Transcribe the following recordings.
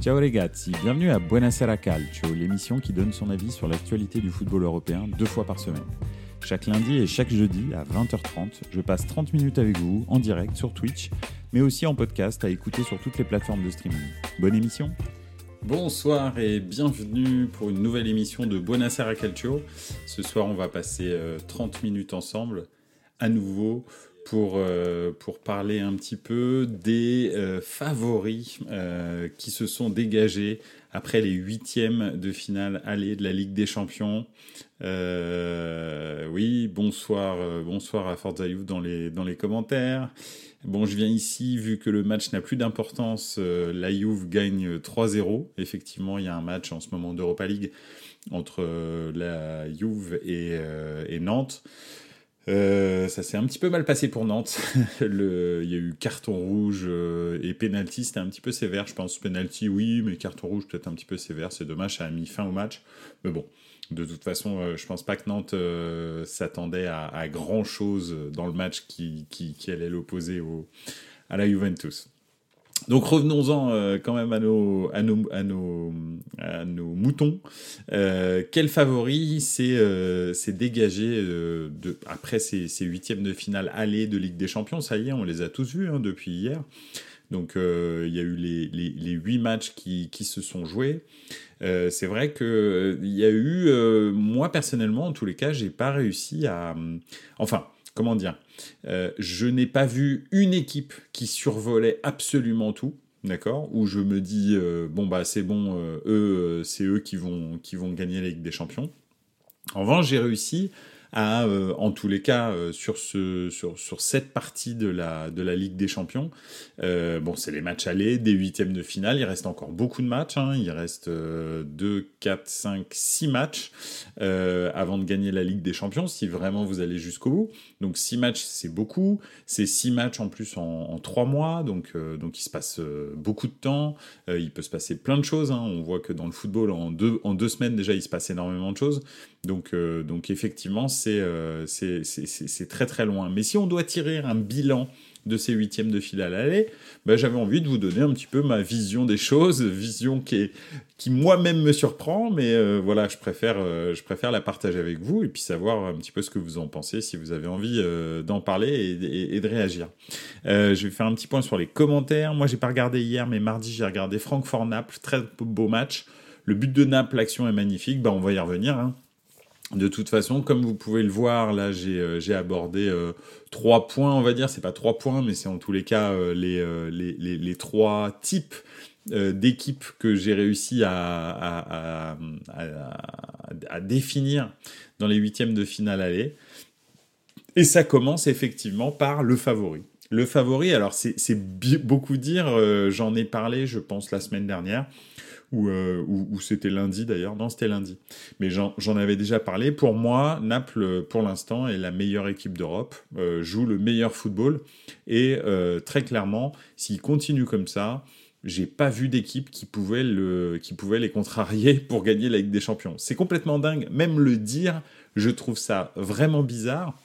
Ciao ragazzi, bienvenue à Buonasera Calcio, l'émission qui donne son avis sur l'actualité du football européen deux fois par semaine. Chaque lundi et chaque jeudi à 20h30, je passe 30 minutes avec vous en direct sur Twitch, mais aussi en podcast à écouter sur toutes les plateformes de streaming. Bonne émission Bonsoir et bienvenue pour une nouvelle émission de Buonasera Calcio. Ce soir, on va passer 30 minutes ensemble à nouveau pour, euh, pour parler un petit peu des euh, favoris euh, qui se sont dégagés après les huitièmes de finale aller de la Ligue des Champions. oui, bonsoir, bonsoir à Forza Youth dans les, dans les commentaires. Bon, je viens ici, vu que le match n'a plus d'importance, la Juve gagne 3-0. Effectivement, il y a un match en ce moment d'Europa League entre la Juve et Nantes. Euh, ça s'est un petit peu mal passé pour Nantes. Il y a eu carton rouge euh, et penalty, c'était un petit peu sévère, je pense. Penalty, oui, mais carton rouge peut-être un petit peu sévère. C'est dommage, ça a mis fin au match. Mais bon, de toute façon, euh, je pense pas que Nantes s'attendait à, grand chose dans le match qui, qui allait l'opposer à la Juventus. Donc revenons-en euh, quand même à nos, à nos, à nos, à nos moutons. Euh, quel favori s'est euh, dégagé euh, de, après ces, ces, huitièmes de finale aller de Ligue des Champions? Ça y est, on les a tous vus hein, depuis hier. Donc il y a eu les, les, les huit matchs qui, qui, se sont joués. C'est vrai que il y a eu, moi personnellement, en tous les cas, j'ai pas réussi à, enfin comment dire, euh, je n'ai pas vu une équipe qui survolait absolument tout, d'accord, où je me dis euh, bon bah c'est bon, euh, eux c'est eux qui vont qui vont gagner la Ligue des Champions. En revanche, j'ai réussi euh, en tous les cas, euh, sur, ce, sur, sur cette partie de la, Ligue des Champions. Euh, bon, c'est les matchs allés, des huitièmes de finale. Il reste encore beaucoup de matchs. Hein. Il reste 2, 4, 5, 6 matchs avant de gagner la Ligue des Champions, si vraiment vous allez jusqu'au bout. Donc 6 matchs, c'est beaucoup. C'est 6 matchs en plus en, en 3 mois. Donc, il se passe beaucoup de temps. il peut se passer plein de choses. Hein. On voit que dans le football, en deux semaines déjà, il se passe énormément de choses. Donc, donc effectivement, euh, c'est très très loin. Mais si on doit tirer un bilan de ces huitièmes de finale à l'aller, bah, j'avais envie de vous donner un petit peu ma vision des choses, vision qui, moi-même me surprend, mais euh, voilà, je préfère, euh, je préfère la partager avec vous et puis savoir un petit peu ce que vous en pensez, si vous avez envie d'en parler et, de réagir. je vais faire un petit point sur les commentaires. Moi, j'ai pas regardé hier, mais mardi, j'ai regardé Francfort-Naples, très beau match. Le but de Naples, l'action est magnifique, bah, on va y revenir. Hein. De toute façon, comme vous pouvez le voir, là j'ai euh, abordé euh, trois points, on va dire, c'est pas trois points, mais c'est en tous les cas euh, les, trois types d'équipes que j'ai réussi à, à, définir dans les huitièmes de finale aller. Et ça commence effectivement par le favori. Le favori, alors c'est beaucoup dire, j'en ai parlé je pense la semaine dernière, euh, ou, c'était lundi d'ailleurs. Non, c'était lundi. Mais j'en avais déjà parlé. Pour moi, Naples, pour l'instant, est la meilleure équipe d'Europe, euh, joue le meilleur football. Et euh, très clairement, s'il continue comme ça, j'ai pas vu d'équipe qui pouvait les contrarier pour gagner la Ligue des Champions. C'est complètement dingue. Même le dire, je trouve ça vraiment bizarre.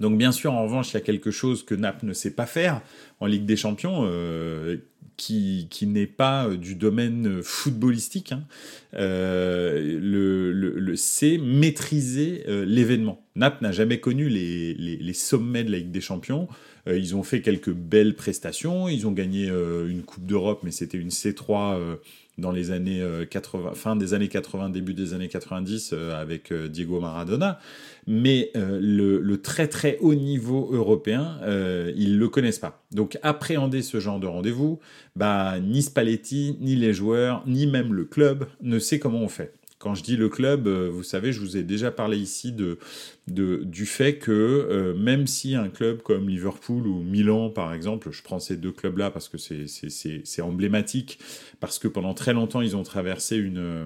Donc bien sûr, en revanche, il y a quelque chose que Naples ne sait pas faire en Ligue des Champions, euh, qui, qui n'est pas euh, du domaine footballistique, hein, euh, le, le, c'est maîtriser euh, l'événement. Naples n'a jamais connu les, les, les, sommets de la Ligue des Champions. Euh, ils ont fait quelques belles prestations. Ils ont gagné une Coupe d'Europe, mais c'était une C3 dans les années 80, fin des années 80, début des années 90 avec Diego Maradona. Mais le, le, très très haut niveau européen, ils le connaissent pas. Donc appréhender ce genre de rendez-vous, bah, ni Spalletti, ni les joueurs, ni même le club ne sait comment on fait. Quand je dis le club, euh, vous savez, je vous ai déjà parlé ici de, du fait que euh, même si un club comme Liverpool ou Milan, par exemple, je prends ces deux clubs-là parce que c'est emblématique, parce que pendant très longtemps, ils ont traversé une euh,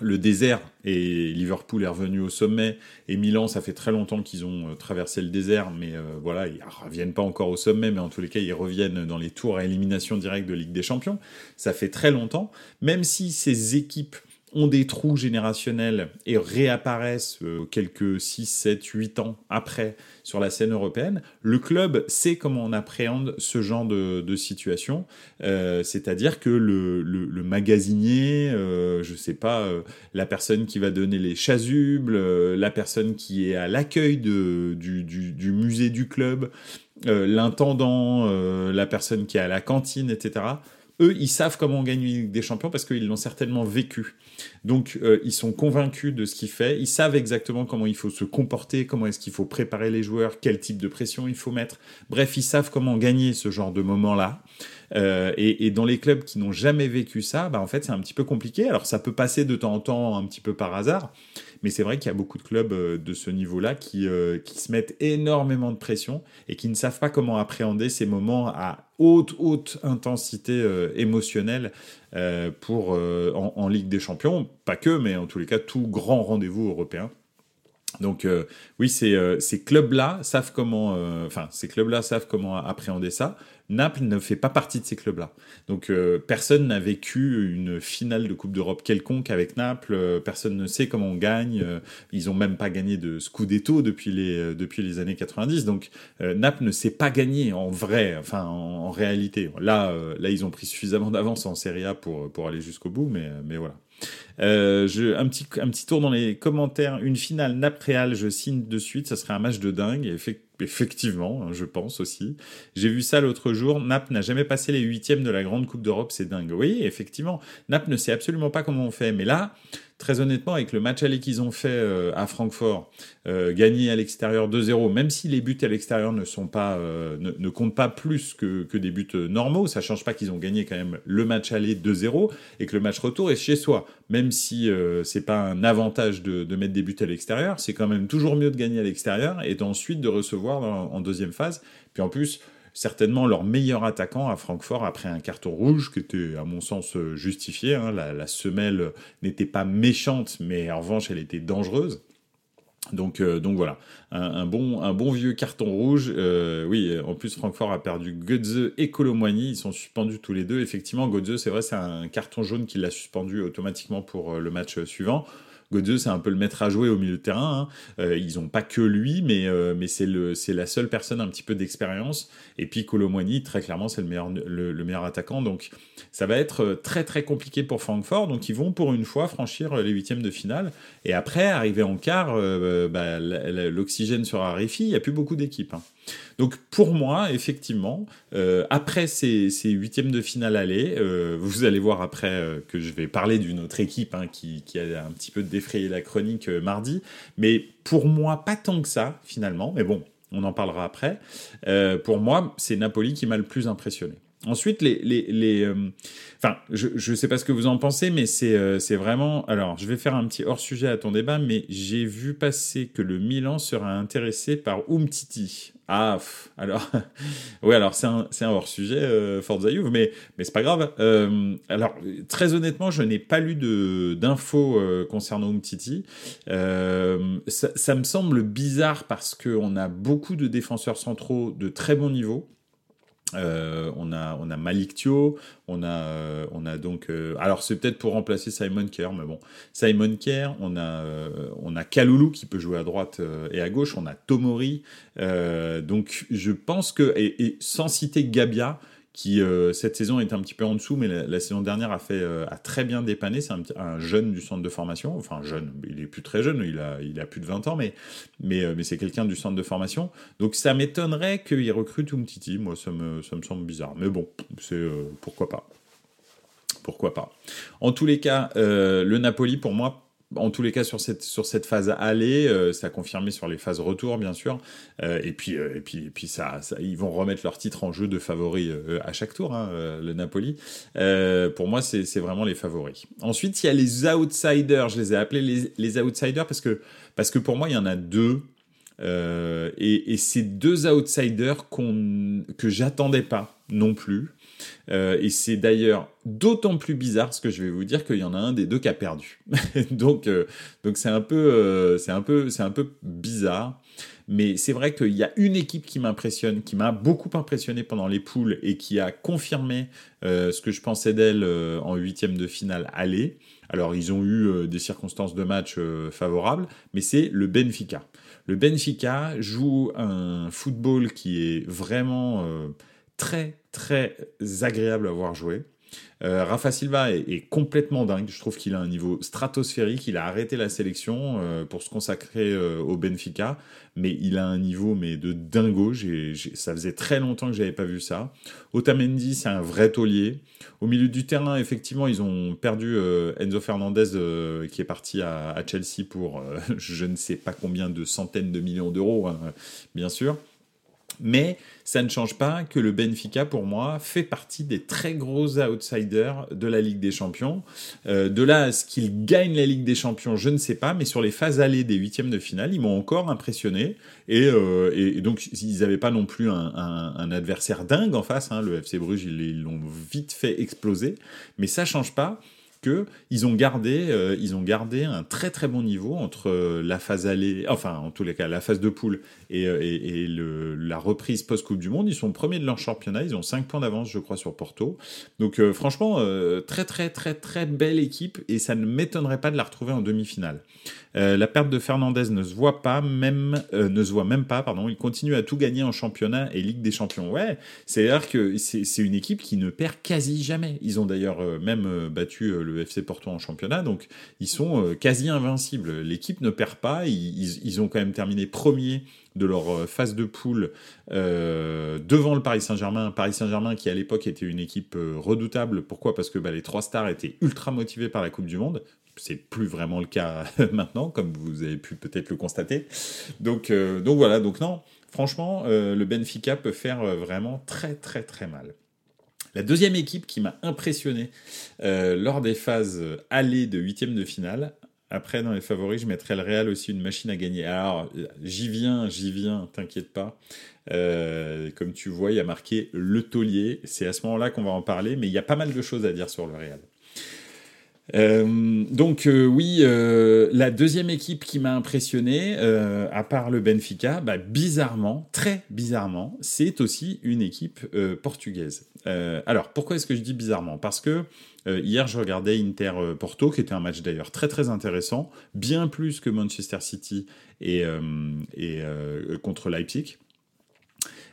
le désert et Liverpool est revenu au sommet et Milan ça fait très longtemps qu'ils ont traversé le désert mais euh, voilà ils reviennent pas encore au sommet mais en tous les cas ils reviennent dans les tours à élimination directe de Ligue des Champions. Ça fait très longtemps. Même si ces équipes ont des trous générationnels et réapparaissent euh, quelques 6, 7, 8 ans après sur la scène européenne, le club sait comment on appréhende ce genre de, situation. Euh, c'est-à-dire que le, magasinier, euh, je sais pas, la personne qui va donner les chasubles, la personne qui est à l'accueil du, du, musée du club, l'intendant, la personne qui est à la cantine, etc eux, ils savent comment gagner des champions parce qu'ils l'ont certainement vécu. Donc, euh, ils sont convaincus de ce qu'il fait. Ils savent exactement comment il faut se comporter, comment est-ce qu'il faut préparer les joueurs, quel type de pression il faut mettre. Bref, ils savent comment gagner ce genre de moment-là. Euh, et, dans les clubs qui n'ont jamais vécu ça, bah, en fait, c'est un petit peu compliqué. Alors, ça peut passer de temps en temps un petit peu par hasard. Mais c'est vrai qu'il y a beaucoup de clubs euh, de ce niveau-là qui, euh, qui se mettent énormément de pression et qui ne savent pas comment appréhender ces moments à haute, haute intensité émotionnelle pour, en, Ligue des Champions. Pas que, mais en tous les cas, tout grand rendez-vous européen. Donc oui, ces clubs-là savent comment, enfin ces clubs-là savent comment appréhender ça. Naples ne fait pas partie de ces clubs-là. Donc euh, personne n'a vécu une finale de Coupe d'Europe quelconque avec Naples, euh, personne ne sait comment on gagne, euh, ils ont même pas gagné de Scudetto depuis les, depuis les années 90, donc Naples ne sait pas gagner en vrai, enfin en, réalité. Là, là, ils ont pris suffisamment d'avance en Serie A pour, pour aller jusqu'au bout, mais, mais voilà. Je, un, petit, un petit tour dans les commentaires. Une finale Naples-Real, je signe de suite, ça serait un match de dingue. Effectivement, hein, je pense aussi. J'ai vu ça l'autre jour. Naples n'a jamais passé les huitièmes de la Grande Coupe d'Europe, c'est dingue. Oui, effectivement, Naples ne sait absolument pas comment on fait. Mais là, très honnêtement, avec le match aller qu'ils ont fait euh, à Francfort, euh, gagner à l'extérieur 2-0, même si les buts à l'extérieur ne sont pas, euh, ne, comptent pas plus que, que des buts normaux, ça change pas qu'ils ont gagné quand même le match aller 2-0 et que le match retour est chez soi. Même si c'est pas un avantage de, de, mettre des buts à l'extérieur, c'est quand même toujours mieux de gagner à l'extérieur et ensuite de recevoir en deuxième phase. Puis en plus, certainement leur meilleur attaquant à Francfort après un carton rouge qui était à mon sens justifié. Hein. La, semelle n'était pas méchante, mais en revanche elle était dangereuse. Donc, euh, donc voilà, un, bon, un bon vieux carton rouge. Euh, oui, en plus Francfort a perdu Götze et Colomboigny, ils sont suspendus tous les deux. Effectivement, Götze, c'est vrai, c'est un carton jaune qui l'a suspendu automatiquement pour euh, le match suivant. Godeux, c'est un peu le maître à jouer au milieu de terrain. Hein. Euh, ils n'ont pas que lui, mais, euh, c'est, la seule personne un petit peu d'expérience. Et puis Colomboigny, très clairement, c'est le meilleur, le, meilleur attaquant. Donc ça va être euh, très très compliqué pour Francfort. Donc ils vont pour une fois franchir les huitièmes de finale. Et après, arriver en quart, bah, l'oxygène sera raréfié. Il n'y a plus beaucoup d'équipes. Hein. Donc pour moi, effectivement, euh, après ces, huitièmes de finale aller, euh, vous allez voir après euh, que je vais parler d'une autre équipe hein, qui, a un petit peu défrayé la chronique mardi, mais pour moi, pas tant que ça finalement, mais bon, on en parlera après. pour moi, c'est Napoli qui m'a le plus impressionné. Ensuite, les, les, enfin, je ne sais pas ce que vous en pensez, mais c'est c'est vraiment. Alors, je vais faire un petit hors sujet à ton débat, mais j'ai vu passer que le Milan sera intéressé par Umtiti. Ah, alors, oui, alors c'est un, hors-sujet, euh, Forza Juve, mais, mais c'est pas grave. Euh, alors, très honnêtement, je n'ai pas lu d'infos euh, concernant Umtiti. Euh, ça, ça, me semble bizarre parce qu'on a beaucoup de défenseurs centraux de très bon niveau. Euh, on a on a Malik Thio, on a euh, on a donc euh, alors c'est peut-être pour remplacer Simon Kerr mais bon. Simon Kerr, on a on a Kaloulou qui peut jouer à droite et à gauche, on a Tomori. Donc je pense que et sans citer Gabia qui euh, cette saison est un petit peu en dessous, mais la, saison dernière a fait euh, a très bien dépanné. C'est un, jeune du centre de formation, enfin jeune, il est plus très jeune, il a il a plus de 20 ans, mais mais euh, mais c'est quelqu'un du centre de formation. Donc ça m'étonnerait qu'il recrute Umtiti. Moi, ça me ça me semble bizarre, mais bon, c'est pourquoi pas. Pourquoi pas. En tous les cas, le Napoli pour moi en tous les cas sur cette sur cette phase aller, euh, ça a confirmé sur les phases retour bien sûr. Euh, et puis euh, et puis et puis ça, ils vont remettre leur titre en jeu de favoris à chaque tour, hein, le Napoli. pour moi c'est vraiment les favoris. Ensuite il y a les outsiders, je les ai appelés les, les outsiders parce que parce que pour moi il y en a deux. et, et ces deux outsiders qu'on que j'attendais pas non plus. Euh, et c'est d'ailleurs d'autant plus bizarre ce que je vais vous dire qu'il y en a un des deux qui a perdu. donc euh, donc c'est un peu euh, c'est un peu c'est un peu bizarre. Mais c'est vrai qu'il y a une équipe qui m'impressionne, qui m'a beaucoup impressionné pendant les poules et qui a confirmé ce que je pensais d'elle en huitième de finale aller. Alors ils ont eu des circonstances de match favorables, mais c'est le Benfica. Le Benfica joue un football qui est vraiment très très agréable à voir jouer. Euh, Rafa Silva est, complètement dingue. Je trouve qu'il a un niveau stratosphérique. Il a arrêté la sélection euh, pour se consacrer euh, au Benfica, mais il a un niveau mais de dingo. ça faisait très longtemps que j'avais pas vu ça. Otamendi, c'est un vrai taulier. Au milieu du terrain, effectivement, ils ont perdu Enzo Fernandez qui est parti à, Chelsea pour je ne sais pas combien de centaines de millions d'euros, hein, bien sûr. Mais ça ne change pas que le Benfica, pour moi, fait partie des très gros outsiders de la Ligue des Champions. Euh, de là à ce qu'ils gagnent la Ligue des Champions, je ne sais pas, mais sur les phases allées des huitièmes de finale, ils m'ont encore impressionné. Et, euh, donc, ils n'avaient pas non plus un, adversaire dingue en face. Hein. Le FC Bruges, ils l'ont vite fait exploser. Mais ça change pas ils ont gardé, euh, ils ont gardé un très très bon niveau entre euh, la phase allée, enfin en tous les cas la phase de poule et, euh, la reprise post Coupe du Monde. Ils sont premiers de leur championnat, ils ont 5 points d'avance je crois sur Porto. Donc franchement très très très très belle équipe et ça ne m'étonnerait pas de la retrouver en demi-finale. la perte de Fernandez ne se voit pas, même ne se voit même pas, pardon. Il continue à tout gagner en championnat et Ligue des Champions. Ouais, c'est à dire que c'est une équipe qui ne perd quasi jamais. Ils ont d'ailleurs même battu le FC Porto en championnat, donc ils sont euh, quasi invincibles. L'équipe ne perd pas, ils, ont quand même terminé premier de leur euh, phase de poule euh, devant le Paris Saint-Germain. Paris Saint-Germain qui à l'époque était une équipe redoutable. Pourquoi? Parce que bah, les trois stars étaient ultra motivés par la Coupe du Monde. C'est plus vraiment le cas maintenant, comme vous avez pu peut-être le constater. Donc, donc voilà, donc non, franchement, le Benfica peut faire vraiment très très très mal. La deuxième équipe qui m'a impressionné euh, lors des phases allées de huitième de finale, après, dans les favoris, je mettrai le Real aussi une machine à gagner. Alors, j'y viens, j'y viens, t'inquiète pas. Euh, comme tu vois, il y a marqué le taulier. C'est à ce moment-là qu'on va en parler, mais il y a pas mal de choses à dire sur le Real. Euh, donc euh, oui, euh, la deuxième équipe qui m'a impressionné, à part le Benfica, bah, bizarrement, très bizarrement, c'est aussi une équipe portugaise. alors pourquoi est-ce que je dis bizarrement? Parce que hier je regardais Inter Porto, qui était un match d'ailleurs très très intéressant, bien plus que Manchester City et, et contre Leipzig.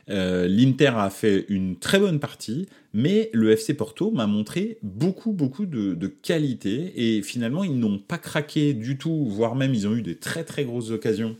L'Inter a fait une très bonne partie, mais le FC Porto m'a montré beaucoup, beaucoup de, qualité et finalement, ils n'ont pas craqué du tout, voire même ils ont eu des très, très grosses occasions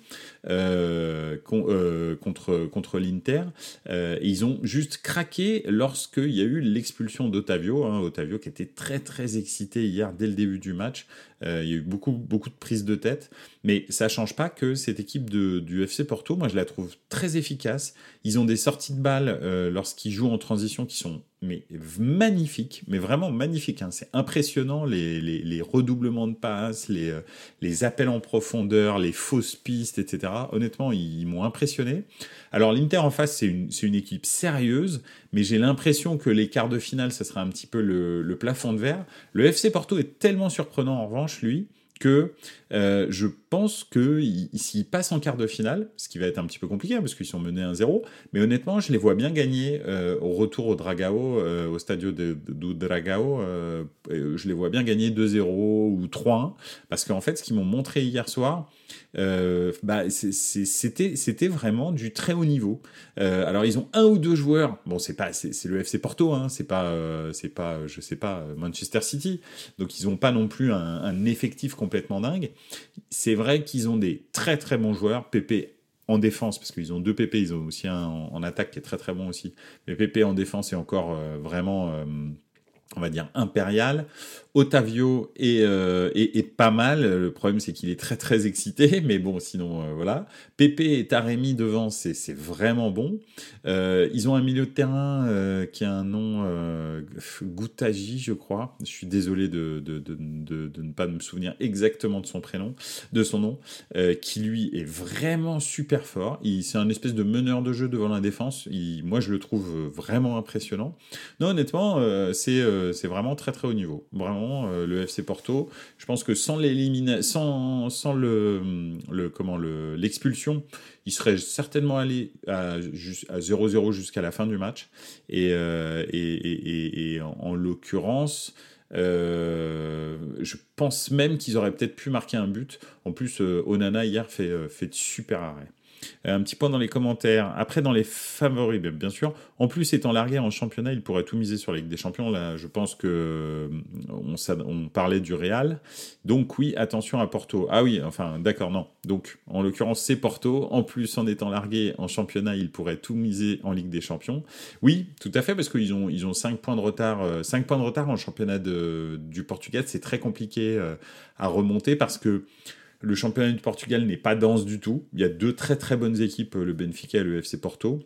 euh, euh, contre, contre l'Inter. Euh, ils ont juste craqué lorsqu'il y a eu l'expulsion d'Otavio. Hein, Otavio qui était très, très excité hier dès le début du match. il y a eu beaucoup, beaucoup de prises de tête. Mais ça change pas que cette équipe du FC Porto, moi, je la trouve très efficace. Ils ont des sorties de balles lorsqu'ils jouent en transition qui sont mais magnifique, mais vraiment magnifique. Hein. C'est impressionnant les, redoublements de passes, les appels en profondeur, les fausses pistes, etc. Honnêtement, ils, m'ont impressionné. Alors l'Inter en face, c'est une, équipe sérieuse, mais j'ai l'impression que les quarts de finale, ça sera un petit peu le plafond de verre. Le FC Porto est tellement surprenant en revanche, lui, que euh, je pense que s'ils passent en quart de finale, ce qui va être un petit peu compliqué hein, parce qu'ils sont menés 1-0, mais honnêtement, je les vois bien gagner euh, au retour au Dragao, euh, au stadio de, Dragao, je les vois bien gagner 2-0 ou 3-1 parce qu'en fait, ce qu'ils m'ont montré hier soir, bah, c'était vraiment du très haut niveau. alors ils ont un ou deux joueurs, bon c'est pas c'est le FC Porto, hein, c'est pas c'est pas je sais pas Manchester City, donc ils ont pas non plus un effectif complètement dingue. C'est vrai qu'ils ont des très très bons joueurs. Pépé en défense, parce qu'ils ont deux PP, ils ont aussi un en, attaque qui est très très bon aussi. Mais Pépé en défense est encore euh, vraiment, euh, on va dire, impérial. Otavio euh, est, pas mal. Le problème, c'est qu'il est très très excité, mais bon, sinon euh, voilà. Pépé et Taremi devant, c'est vraiment bon. Euh, ils ont un milieu de terrain qui a un nom Goutaji, je crois. Je suis désolé de, de, de, de, ne pas me souvenir exactement de son prénom, de son nom, qui lui est vraiment super fort. C'est un espèce de meneur de jeu devant la défense. Moi, je le trouve vraiment impressionnant. Non, honnêtement, c'est c'est vraiment très très haut niveau. Vraiment, le FC Porto, je pense que sans l'éliminer, sans, le, comment le l'expulsion, il serait certainement allé à, à 0-0 jusqu'à la fin du match. Et, et, en, en l'occurrence, euh, je pense même qu'ils auraient peut-être pu marquer un but. En plus, euh, Onana hier fait, euh, fait de super arrêts. Euh, un petit point dans les commentaires. Après, dans les favoris, bien sûr. En plus, étant largué en championnat, il pourrait tout miser sur la Ligue des Champions. Là, je pense que euh, on, on parlait du Real. Donc oui, attention à Porto. Ah oui, enfin, d'accord, non. Donc, en l'occurrence, c'est Porto. En plus, en étant largué en championnat, il pourrait tout miser en Ligue des Champions. Oui, tout à fait, parce qu'ils ont, ils ont 5 points de retard. 5 euh, points de retard en championnat de, du Portugal. C'est très compliqué à remonter parce que le championnat du Portugal n'est pas dense du tout. Il y a deux très très bonnes équipes, le Benfica et le FC Porto.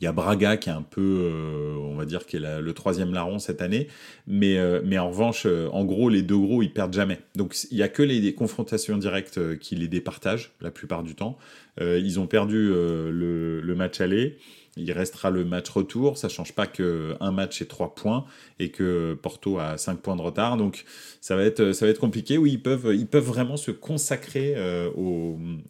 Il y a Braga qui est un peu, euh, on va dire, qui est le troisième larron cette année, mais euh, en revanche, euh, en gros, les deux gros ils perdent jamais. Donc il y a que les, confrontations directes qui les départagent la plupart du temps. ils ont perdu le, match aller. Il restera le match retour. Ça change pas que un match est trois points et que Porto a 5 points de retard. Donc ça va être, ça compliqué. Oui, ils peuvent, vraiment se consacrer euh,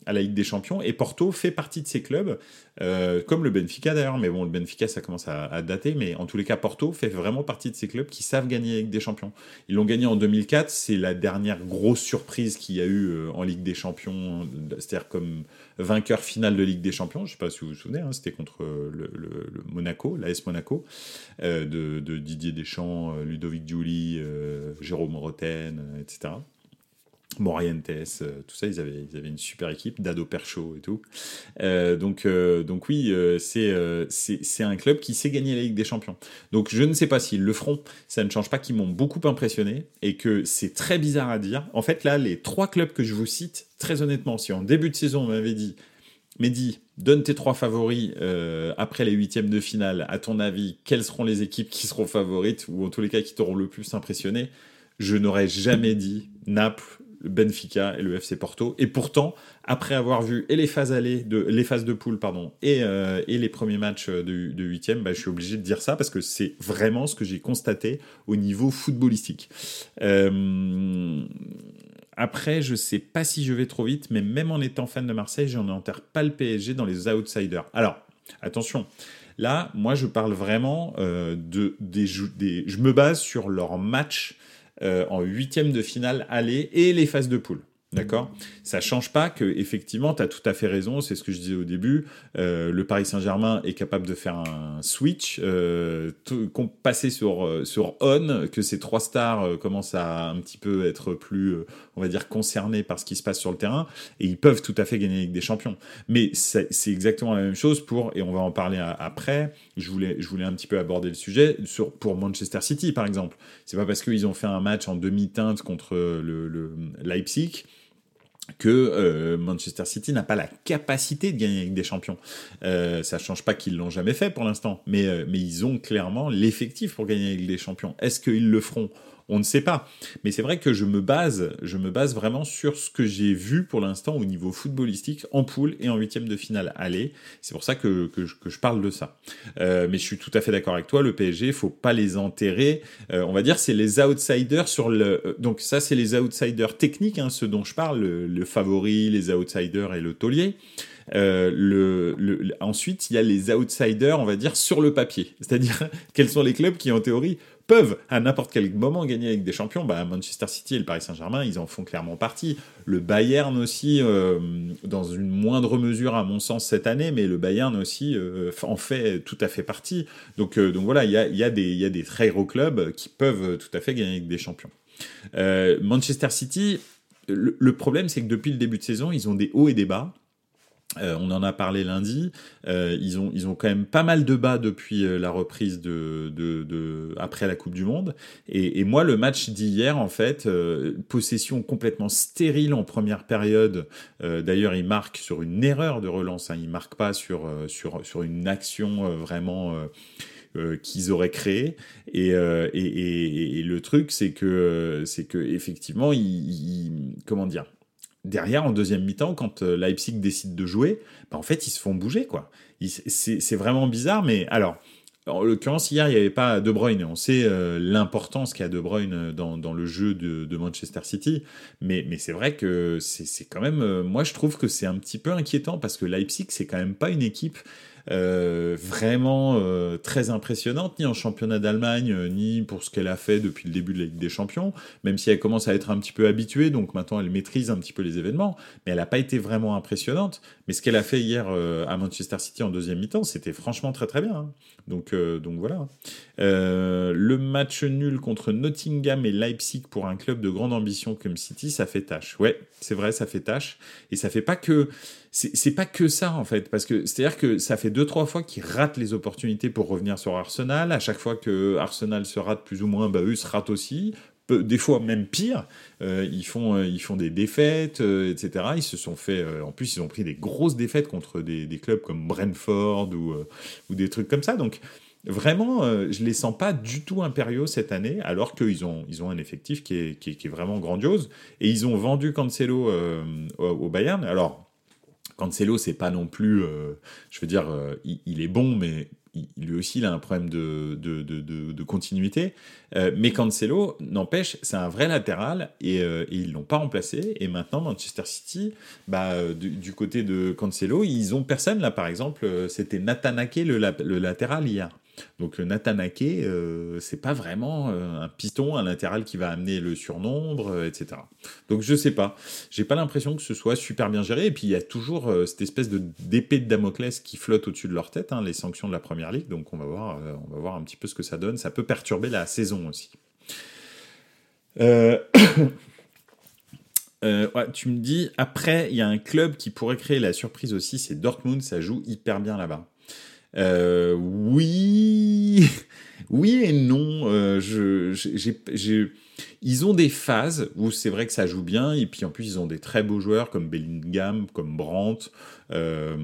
à la Ligue des Champions. Et Porto fait partie de ces clubs, euh, comme le Benfica d'ailleurs. Mais bon, le Benfica, ça commence à, à, dater. Mais en tous les cas, Porto fait vraiment partie de ces clubs qui savent gagner la Ligue des Champions. Ils l'ont gagné en 2004. C'est la dernière grosse surprise qu'il y a eu euh, en Ligue des Champions. C'est-à-dire comme vainqueur final de Ligue des Champions. Je sais pas si vous vous souvenez, hein, c'était contre le, Monaco, l'AS Monaco, euh, de, Didier Deschamps euh, Ludovic Giuli, euh, Jérôme Roten, etc. Morientes, tout ça, ils avaient, une super équipe, Dado Percho et tout. donc, donc oui, c'est un club qui sait gagner la Ligue des Champions. Donc je ne sais pas s'ils le feront. Ça ne change pas qu'ils m'ont beaucoup impressionné et que c'est très bizarre à dire. En fait, là, les trois clubs que je vous cite, très honnêtement, si en début de saison on m'avait dit Mehdi, donne tes trois favoris euh, après les huitièmes de finale. À ton avis, quelles seront les équipes qui seront favorites ou en tous les cas qui t'auront le plus impressionné? Je n'aurais jamais dit Naples, Benfica et le FC Porto. Et pourtant, après avoir vu les phases de les phases de poule pardon et, euh, et les premiers matchs de, de huitième, bah, je suis obligé de dire ça parce que c'est vraiment ce que j'ai constaté au niveau footballistique. Euh, après, je sais pas si je vais trop vite, mais même en étant fan de Marseille, je n'enterre pas le PSG dans les outsiders. Alors, attention, là, moi, je parle vraiment euh, de des, je me base sur leur match euh, en huitième de finale aller et les phases de poule. D'accord Ça change pas que effectivement, tu as tout à fait raison, c'est ce que je disais au début, euh, le Paris Saint-Germain est capable de faire un switch, euh, passer sur, euh, sur on, que ces trois stars euh, commencent à un petit peu être plus, euh, on va dire, concernés par ce qui se passe sur le terrain, et ils peuvent tout à fait gagner avec des champions. Mais c'est exactement la même chose pour, et on va en parler après, je voulais, je voulais un petit peu aborder le sujet, sur, pour Manchester City par exemple. C'est pas parce qu'ils ont fait un match en demi-teinte contre le, le Leipzig que euh, Manchester City n'a pas la capacité de gagner avec des champions. Euh, ça change pas qu'ils l'ont jamais fait pour l'instant, mais, euh, mais ils ont clairement l'effectif pour gagner avec des champions. Est-ce qu'ils le feront? On ne sait pas. Mais c'est vrai que je me base, je me base vraiment sur ce que j'ai vu pour l'instant au niveau footballistique en poule et en huitième de finale aller. C'est pour ça que, que, je, parle de ça. Euh, mais je suis tout à fait d'accord avec toi. Le PSG, faut pas les enterrer. Euh, on va dire c'est les outsiders sur le. Euh, donc ça, c'est les outsiders techniques, hein, ceux dont je parle, le, favori, les outsiders et le taulier. Ensuite, il y a les outsiders, on va dire, sur le papier. C'est-à-dire, quels sont les clubs qui, en théorie, à n'importe quel moment gagner avec des champions. Bah, Manchester City et le Paris Saint-Germain, ils en font clairement partie. Le Bayern aussi, euh, dans une moindre mesure à mon sens cette année, mais le Bayern aussi euh, en fait tout à fait partie. Donc, euh, voilà, il y a, des, très gros clubs qui peuvent tout à fait gagner avec des champions. Manchester City, le problème c'est que depuis le début de saison, ils ont des hauts et des bas. Euh, on en a parlé lundi. Euh, ils ont ils ont quand même pas mal de bas depuis euh, la reprise de, de, de, après la Coupe du Monde. Et, et moi le match d'hier en fait euh, possession complètement stérile en première période. Euh, d'ailleurs il marque sur une erreur de relance. Hein, il marque pas sur sur sur une action vraiment. Euh, qu'ils auraient créé et, euh, et, et, et, le truc c'est que c'est que effectivement il, il, comment dire derrière, en deuxième mi-temps, quand euh, Leipzig décide de jouer, bah, en fait, ils se font bouger, quoi. C'est vraiment bizarre, mais alors, en l'occurrence, hier, il n'y avait pas De Bruyne. On sait euh, l'importance qu'a De Bruyne dans, dans le jeu de, Manchester City. Mais, mais c'est vrai que c'est quand même. Euh, moi, je trouve que c'est un petit peu inquiétant parce que Leipzig, c'est quand même pas une équipe euh, vraiment euh, très impressionnante, ni en championnat d'Allemagne, euh, ni pour ce qu'elle a fait depuis le début de la Ligue des Champions, même si elle commence à être un petit peu habituée, donc maintenant elle maîtrise un petit peu les événements, mais elle n'a pas été vraiment impressionnante. Mais ce qu'elle a fait hier à Manchester City en deuxième mi-temps, c'était franchement très très bien. Hein. Donc, donc voilà. le match nul contre Nottingham et Leipzig pour un club de grande ambition comme City, ça fait tâche. Ouais, c'est vrai, ça fait tâche. Et ça fait pas que c'est pas que ça en fait, parce que c'est-à-dire que ça fait deux trois fois qu'ils ratent les opportunités pour revenir sur Arsenal. À chaque fois que Arsenal se rate plus ou moins, bah eux se ratent aussi. des fois même pire, euh, ils font euh, ils font des défaites, euh, etc. Ils se sont fait, en plus ils ont pris des grosses défaites contre des, clubs comme Brentford ou ou des trucs comme ça. Donc Vraiment, je les sens pas du tout impériaux cette année, alors qu'ils ont, ils ont un effectif qui est, qui est, qui est, vraiment grandiose. Et ils ont vendu Cancelo au Bayern. Alors, Cancelo, c'est pas non plus, euh, je veux dire, euh, il, est bon, mais lui aussi, il a un problème de, de, de, continuité. Euh, mais Cancelo, n'empêche, c'est un vrai latéral et, ils l'ont pas remplacé. Et maintenant, Manchester City, bah, du, côté de Cancelo, ils ont personne là, par exemple, c'était Nathan Ake, le, le latéral hier. Donc le Nathan Ake, euh, c'est pas vraiment euh, un piston, un latéral qui va amener le surnombre, euh, etc. Donc je sais pas. J'ai pas l'impression que ce soit super bien géré. Et puis il y a toujours cette espèce de d'épée de Damoclès qui flotte au-dessus de leur tête, hein, les sanctions de la première ligue. Donc on va voir, on va voir un petit peu ce que ça donne. Ça peut perturber la saison aussi. tu me dis, après, il y a un club qui pourrait créer la surprise aussi, c'est Dortmund, ça joue hyper bien là-bas. Euh, oui, oui et non. Euh, je, j'ai, ils ont des phases où c'est vrai que ça joue bien, et puis en plus ils ont des très beaux joueurs comme Bellingham, comme Brandt. Euh,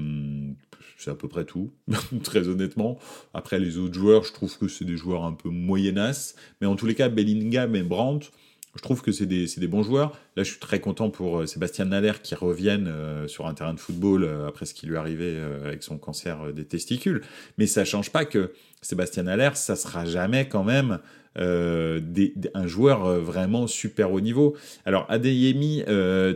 c'est à peu près tout, très honnêtement. Après les autres joueurs, je trouve que c'est des joueurs un peu moyenasses, mais en tous les cas Bellingham et Brandt je trouve que c'est des, des, bons joueurs. Là, je suis très content pour euh, Sébastien Nader qui revienne euh, sur un terrain de football euh, après ce qui lui est arrivé avec son cancer des testicules. Mais ça change pas que Sébastien Nader, ça sera jamais quand même un joueur vraiment super haut niveau. Alors, Adeyemi,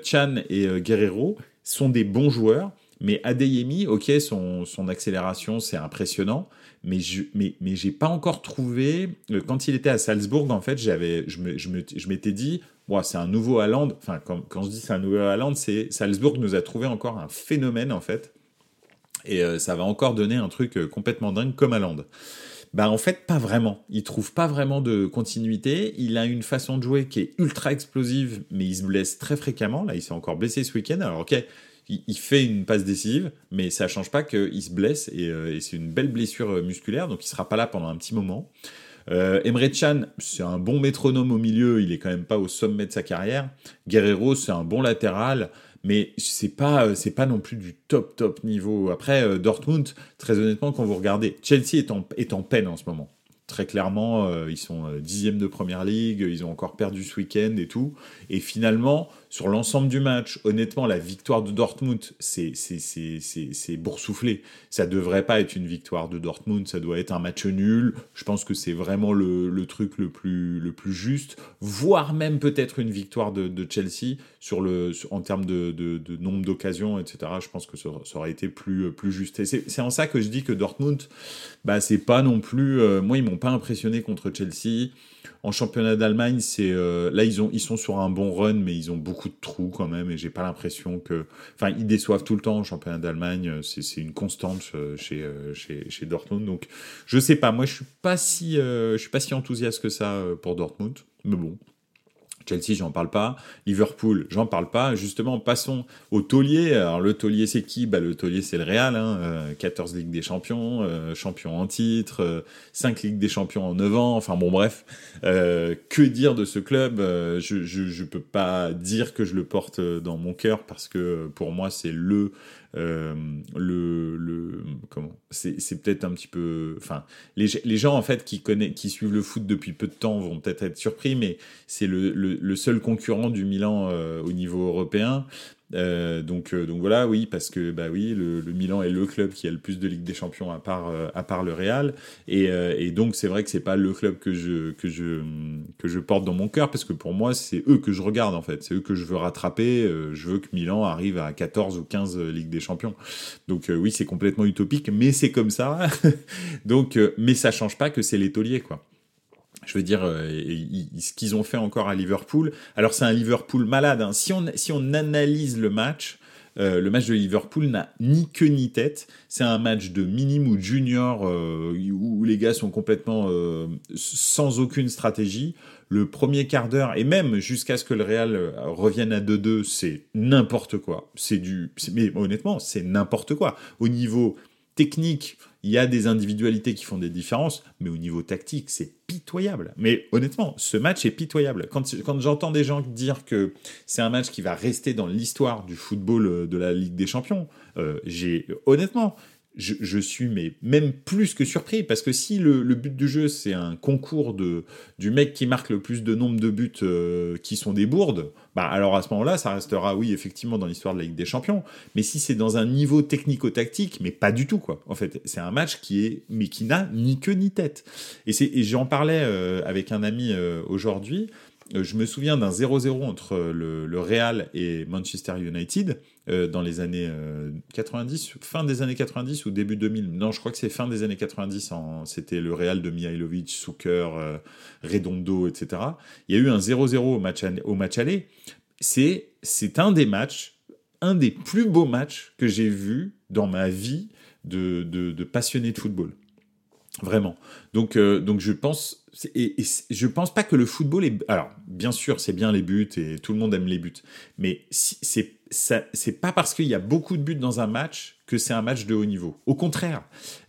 Chan et Guerrero sont des bons joueurs. Mais Adeyemi, ok, son, son accélération, c'est impressionnant mais je mais, mais j'ai pas encore trouvé euh, quand il était à Salzbourg en fait j'avais je me, je je m'étais dit ouais, c'est un nouveau Haaland. Enfin quand, quand je dis c'est un nouveau Haaland c'est Salzbourg nous a trouvé encore un phénomène en fait. Et euh, ça va encore donner un truc euh, complètement dingue comme Haaland. Bah en fait pas vraiment. Il trouve pas vraiment de continuité. Il a une façon de jouer qui est ultra explosive mais il se blesse très fréquemment. Là il s'est encore blessé ce week-end. Alors ok il, fait une passe décisive, mais ça change pas qu'il se blesse euh, et, c'est une belle blessure euh, musculaire, donc il sera pas là pendant un petit moment. Euh, Emre Can, c'est un bon métronome au milieu, il est quand même pas au sommet de sa carrière. Guerrero, c'est un bon latéral, mais c'est pas c'est pas non plus du top top niveau. Après Dortmund, très honnêtement, quand vous regardez, Chelsea est en, est en peine en ce moment. Très clairement, ils sont dixième de première ligue, ils ont encore perdu ce week-end et tout. Et finalement, sur l'ensemble du match, honnêtement, la victoire de Dortmund, c'est boursouflé. Ça devrait pas être une victoire de Dortmund, ça doit être un match nul. Je pense que c'est vraiment le, le, truc le plus, le plus juste, voire même peut-être une victoire de, Chelsea sur le, en termes de, nombre d'occasions, etc. Je pense que ça, aurait été plus, plus juste. Et c'est en ça que je dis que Dortmund, bah, c'est pas non plus. Euh, moi, pas impressionné contre Chelsea. En championnat d'Allemagne, c'est euh, là ils ont ils sont sur un bon run, mais ils ont beaucoup de trous quand même, et j'ai pas l'impression que, enfin, ils déçoivent tout le temps en championnat d'Allemagne. C'est une constante euh, chez, euh, chez chez Dortmund. Donc je sais pas, moi je suis pas si je suis pas si enthousiaste que ça pour Dortmund, mais bon, Chelsea, j'en parle pas. Liverpool, j'en parle pas. Justement, passons au taulier. Alors, le taulier, c'est qui? Bah, Le taulier, c'est le Real. Hein. 14 euh, Ligues des Champions, euh, champion en titre, euh, 5 Ligues des Champions en 9 ans. Enfin, bon, bref. Euh, que dire de ce club? Je, je, peux pas dire que je le porte dans mon cœur parce que pour moi, c'est le euh, le, le comment c'est peut-être un petit peu enfin les, les gens en fait qui connaissent qui suivent le foot depuis peu de temps vont peut-être être surpris mais c'est le, le, le, seul concurrent du Milan euh, au niveau européen Euh, donc, euh, donc voilà, oui, parce que bah oui, le, Milan est le club qui a le plus de Ligue des Champions à part, euh, à part le Real, et, et donc c'est vrai que c'est pas le club que je, que je, que je porte dans mon cœur, parce que pour moi c'est eux que je regarde en fait, c'est eux que je veux rattraper. je veux que Milan arrive à 14 ou 15 Ligue des Champions. Donc oui, c'est complètement utopique, mais c'est comme ça. donc, mais ça change pas que c'est l'étolier quoi je veux dire, ce qu'ils ont fait encore à Liverpool. Alors c'est un Liverpool malade. Hein. Si, on, si on analyse le match, euh, le match de Liverpool n'a ni queue ni tête. C'est un match de minime ou junior euh, où les gars sont complètement euh, sans aucune stratégie. Le premier quart d'heure et même jusqu'à ce que le Real revienne à 2-2, c'est n'importe quoi. C'est du, mais honnêtement, c'est n'importe quoi. Au niveau technique, il y a des individualités qui font des différences, mais au niveau tactique, c'est pitoyable. Mais honnêtement, ce match est pitoyable. Quand, j'entends des gens dire que c'est un match qui va rester dans l'histoire du football euh, de la Ligue des Champions, euh, j'ai honnêtement, je, suis mais même plus que surpris parce que si le, but du jeu c'est un concours de du mec qui marque le plus de nombre de buts euh, qui sont des bourdes, bah alors à ce moment-là ça restera oui effectivement dans l'histoire de la Ligue des Champions. Mais si c'est dans un niveau technico-tactique, mais pas du tout quoi. En fait c'est un match qui est mais qui n'a ni queue ni tête. Et c'est j'en parlais euh, avec un ami euh, aujourd'hui. Je me souviens d'un 0-0 entre le, Real et Manchester United euh, dans les années 90, euh, fin des années 90 ou début 2000. Non, je crois que c'est fin des années 90. C'était le Real de Mihailovic, Souker, euh, Redondo, etc. Il y a eu un 0-0 au match, au match aller. C'est, un des matchs, un des plus beaux matchs que j'ai vu dans ma vie de passionné de football. Vraiment. Donc, donc je pense et, je pense pas que le football est. Alors, bien sûr, c'est bien les buts et tout le monde aime les buts, mais c'est c'est pas parce qu'il y a beaucoup de buts dans un match que c'est un match de haut niveau. Au contraire,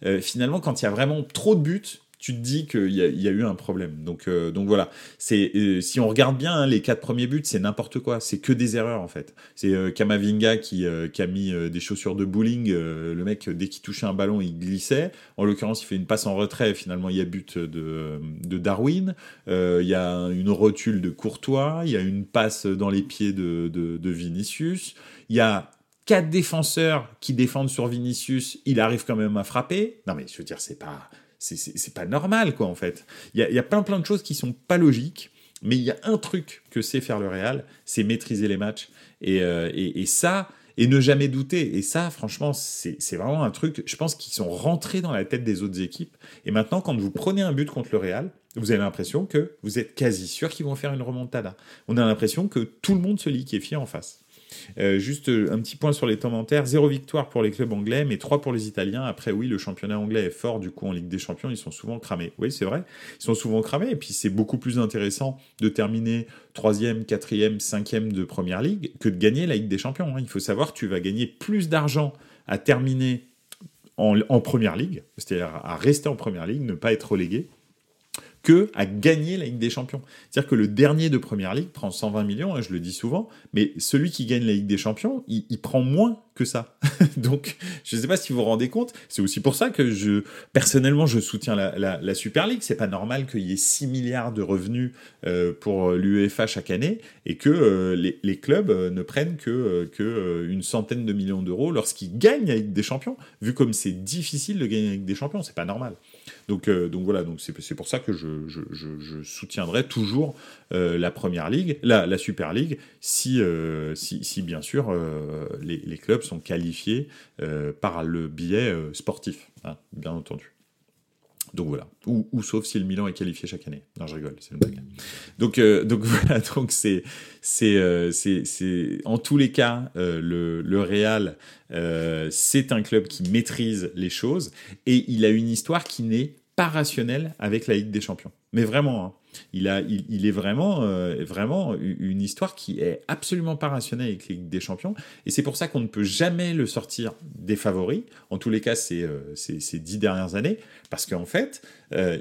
euh, finalement, quand il y a vraiment trop de buts, tu te dis qu'il y, y, a eu un problème. Donc, euh, voilà. C'est euh, si on regarde bien hein, les quatre premiers buts, c'est n'importe quoi. C'est que des erreurs en fait. C'est euh, Kamavinga qui, a mis des chaussures de bowling. le mec dès qu'il touchait un ballon, il glissait. En l'occurrence, il fait une passe en retrait. Finalement, il y a but de, Darwin. il y a une rotule de Courtois. Il y a une passe dans les pieds de, de Vinicius. Il y a quatre défenseurs qui défendent sur Vinicius. Il arrive quand même à frapper. Non mais je veux dire, c'est pas c'est pas normal, quoi, en fait. Il y a, plein, plein de choses qui sont pas logiques, mais il y a un truc que sait faire le Real, c'est maîtriser les matchs. Et, euh, et, ça, et ne jamais douter. Et ça, franchement, c'est vraiment un truc, je pense, qu'ils sont rentrés dans la tête des autres équipes. Et maintenant, quand vous prenez un but contre le Real, vous avez l'impression que vous êtes quasi sûr qu'ils vont faire une remontada. On a l'impression que tout le monde se liquéfie en face. Euh, juste euh, un petit point sur les commentaires. Zéro victoire pour les clubs anglais, mais trois pour les Italiens. Après, oui, le championnat anglais est fort. Du coup, en Ligue des Champions, ils sont souvent cramés. Oui, c'est vrai. Ils sont souvent cramés. Et puis, c'est beaucoup plus intéressant de terminer troisième, quatrième, cinquième de Première Ligue que de gagner la Ligue des Champions. Hein. Il faut savoir tu vas gagner plus d'argent à terminer en, en Première Ligue, c'est-à-dire à rester en Première Ligue, ne pas être relégué, que à gagner la Ligue des Champions. C'est-à-dire que le dernier de Première Ligue prend 120 millions, hein, je le dis souvent, mais celui qui gagne la Ligue des Champions, il, il prend moins que ça. Donc, je ne sais pas si vous vous rendez compte. C'est aussi pour ça que je, personnellement, je soutiens la, la, la Super League. C'est pas normal qu'il y ait 6 milliards de revenus euh, pour l'UEFA chaque année et que euh, les, les, clubs euh, ne prennent que, euh, que euh, une centaine de millions d'euros lorsqu'ils gagnent la Ligue des Champions. Vu comme c'est difficile de gagner la Ligue des Champions, c'est pas normal. Donc, donc voilà. Donc c'est pour ça que je, je, soutiendrai toujours la Première Ligue, la, la Super League, si, si, si bien sûr les, les clubs sont qualifiés euh, par le biais euh, sportif, hein, bien entendu. Donc voilà. Ou, ou, sauf si le Milan est qualifié chaque année. Non, je rigole, c'est une blague. Donc, euh, donc voilà, donc c'est, c'est, euh, c'est, en tous les cas, euh, le, le Real, euh, c'est un club qui maîtrise les choses et il a une histoire qui n'est pas rationnelle avec la Ligue des Champions. Mais vraiment, hein. Il, a, il, est vraiment, euh, vraiment une histoire qui est absolument pas rationnelle avec les des Champions. Et c'est pour ça qu'on ne peut jamais le sortir des favoris. En tous les cas, euh, ces dix dernières années. Parce qu'en fait, euh,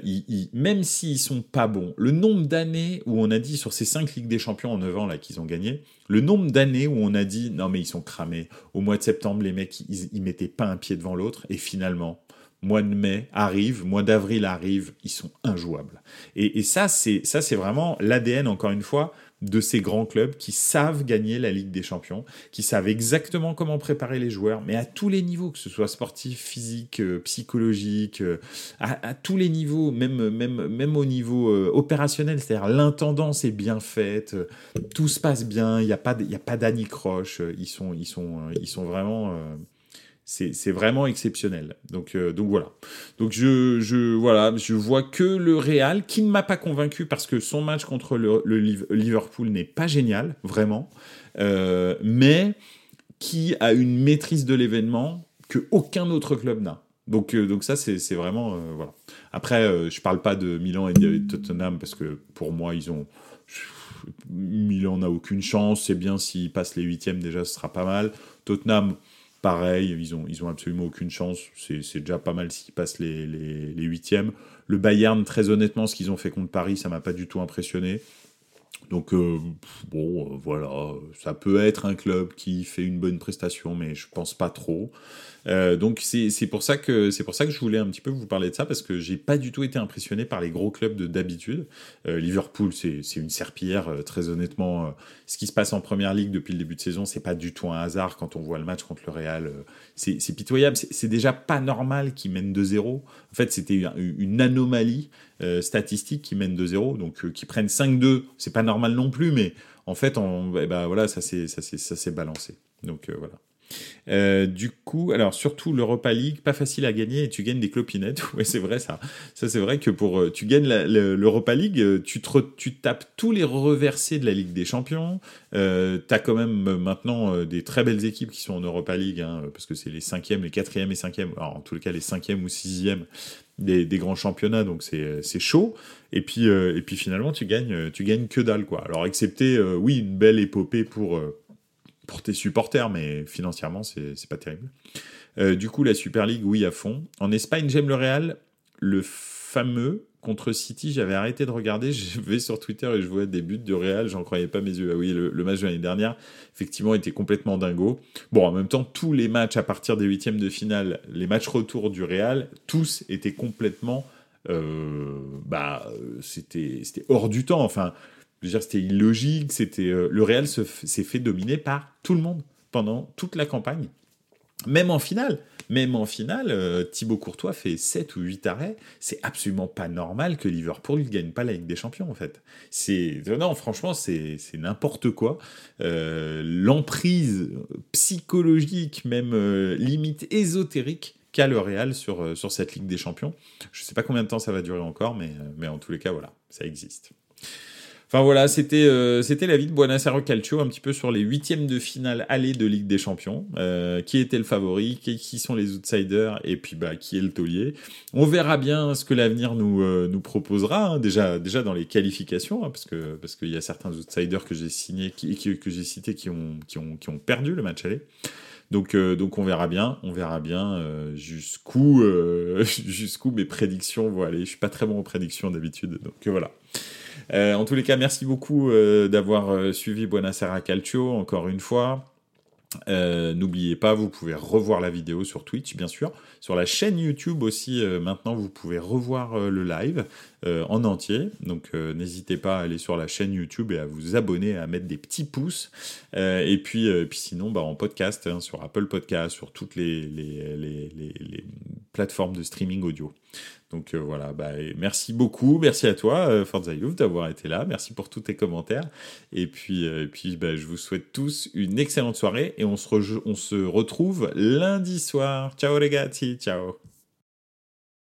même s'ils sont pas bons, le nombre d'années où on a dit sur ces cinq Ligues des Champions en 9 ans là qu'ils ont gagné, le nombre d'années où on a dit non mais ils sont cramés. Au mois de septembre, les mecs, ils, ils mettaient pas un pied devant l'autre. Et finalement, mois de mai arrive, mois d'avril arrive, ils sont injouables. Et, ça, c'est ça, c'est vraiment l'ADN encore une fois de ces grands clubs qui savent gagner la Ligue des Champions, qui savent exactement comment préparer les joueurs, mais à tous les niveaux, que ce soit sportif, physique, euh, psychologique, euh, à, tous les niveaux, même, même, même au niveau euh, opérationnel, c'est-à-dire l'intendance est bien faite, tout se passe bien, il n'y a pas, il a pas d'anicroche, ils sont, ils sont, ils sont vraiment c'est vraiment exceptionnel. Donc, euh, donc voilà. Donc je, je, voilà, je vois que le Real, qui ne m'a pas convaincu parce que son match contre le, Liverpool n'est pas génial, vraiment, euh, mais qui a une maîtrise de l'événement que aucun autre club n'a. Donc, euh, donc ça, c'est vraiment... voilà. Après, je parle pas de Milan et de Tottenham parce que pour moi, ils ont... Milan n'a aucune chance. C'est bien s'ils passent les huitièmes, déjà, ce sera pas mal. Tottenham pareil, ils ont, absolument aucune chance. C'est déjà pas mal s'ils passent les, les, huitièmes. Le Bayern, très honnêtement, ce qu'ils ont fait contre Paris, ça m'a pas du tout impressionné. Donc euh, bon, euh, voilà, ça peut être un club qui fait une bonne prestation, mais je pense pas trop. Euh, donc c'est pour ça que pour ça que je voulais un petit peu vous parler de ça parce que j'ai pas du tout été impressionné par les gros clubs de d'habitude. Liverpool c'est une serpillière très honnêtement. ce qui se passe en première ligue depuis le début de saison c'est pas du tout un hasard quand on voit le match contre le Real. c'est pitoyable. C'est déjà pas normal qu'ils mènent 2-0. En fait c'était une, anomalie statistique qui mène 2-0 donc qui prennent 5-2 c'est pas normal non plus mais en fait on, eh ben, voilà ça s'est balancé. Donc voilà. Euh, du coup, alors surtout l'Europa League, pas facile à gagner et tu gagnes des clopinettes. Oui, c'est vrai ça. Ça c'est vrai que pour euh, tu gagnes l'Europa League, euh, tu te tu tapes tous les reversés de la Ligue des Champions. Euh, T'as quand même maintenant des très belles équipes qui sont en Europa League, hein, parce que c'est les cinquièmes, les quatrièmes et cinquièmes. Alors en les cas les cinquièmes ou sixièmes des, des grands championnats, donc c'est chaud. Et puis et puis finalement tu gagnes tu gagnes que dalle quoi. Alors excepté oui une belle épopée pour pour tes supporters, mais financièrement, c'est pas terrible. Euh, du coup, la Super League, oui, à fond. En Espagne, j'aime le Real. Le fameux contre City, j'avais arrêté de regarder. Je vais sur Twitter et je vois des buts de Real. J'en croyais pas mes yeux. Ah oui, le, match de l'année dernière, effectivement, était complètement dingo. Bon, en même temps, tous les matchs à partir des huitièmes de finale, les matchs retour du Real, tous étaient complètement. Euh, bah, c'était hors du temps. Enfin, c'était illogique. C'était euh, le Real s'est fait dominer par tout le monde pendant toute la campagne. Même en finale, même en finale, euh, Thibaut Courtois fait 7 ou 8 arrêts. C'est absolument pas normal que Liverpool ne gagne pas la Ligue des Champions, en fait. C'est non, franchement, c'est n'importe quoi. L'emprise psychologique, même limite ésotérique, qu'a le Real sur, sur cette Ligue des Champions. Je sais pas combien de temps ça va durer encore, mais, mais en tous les cas, voilà, ça existe. Enfin voilà, c'était euh, c'était l'avis de Buonasera Calcio un petit peu sur les huitièmes de finale aller de Ligue des Champions. Euh, qui était le favori, qui, sont les outsiders et puis bah qui est le taulier. On verra bien ce que l'avenir nous euh, nous proposera. Hein. déjà déjà dans les qualifications, hein, parce que parce qu'il y a certains outsiders que j'ai signés, qui, que j'ai cités qui ont qui ont qui ont perdu le match aller. Donc, donc on verra bien, on verra bien jusqu'où jusqu'où mes prédictions vont aller. Je suis pas très bon aux prédictions d'habitude, donc voilà. Euh, en tous les cas, merci beaucoup euh, d'avoir euh, suivi Buonasera Calcio encore une fois. N'oubliez pas, vous pouvez revoir la vidéo sur Twitch, bien sûr. Sur la chaîne YouTube aussi, maintenant, vous pouvez revoir le live en entier. Donc, n'hésitez pas à aller sur la chaîne YouTube et à vous abonner, à mettre des petits pouces. et puis, puis sinon, bah, en podcast, hein, sur Apple Podcast, sur toutes les plateformes de streaming audio. Donc euh, voilà, bah, merci beaucoup, merci à toi euh, Forza Youth d'avoir été là, merci pour tous tes commentaires et puis euh, puis bah, je vous souhaite tous une excellente soirée et on se, on se retrouve lundi soir. Ciao les gars, ciao.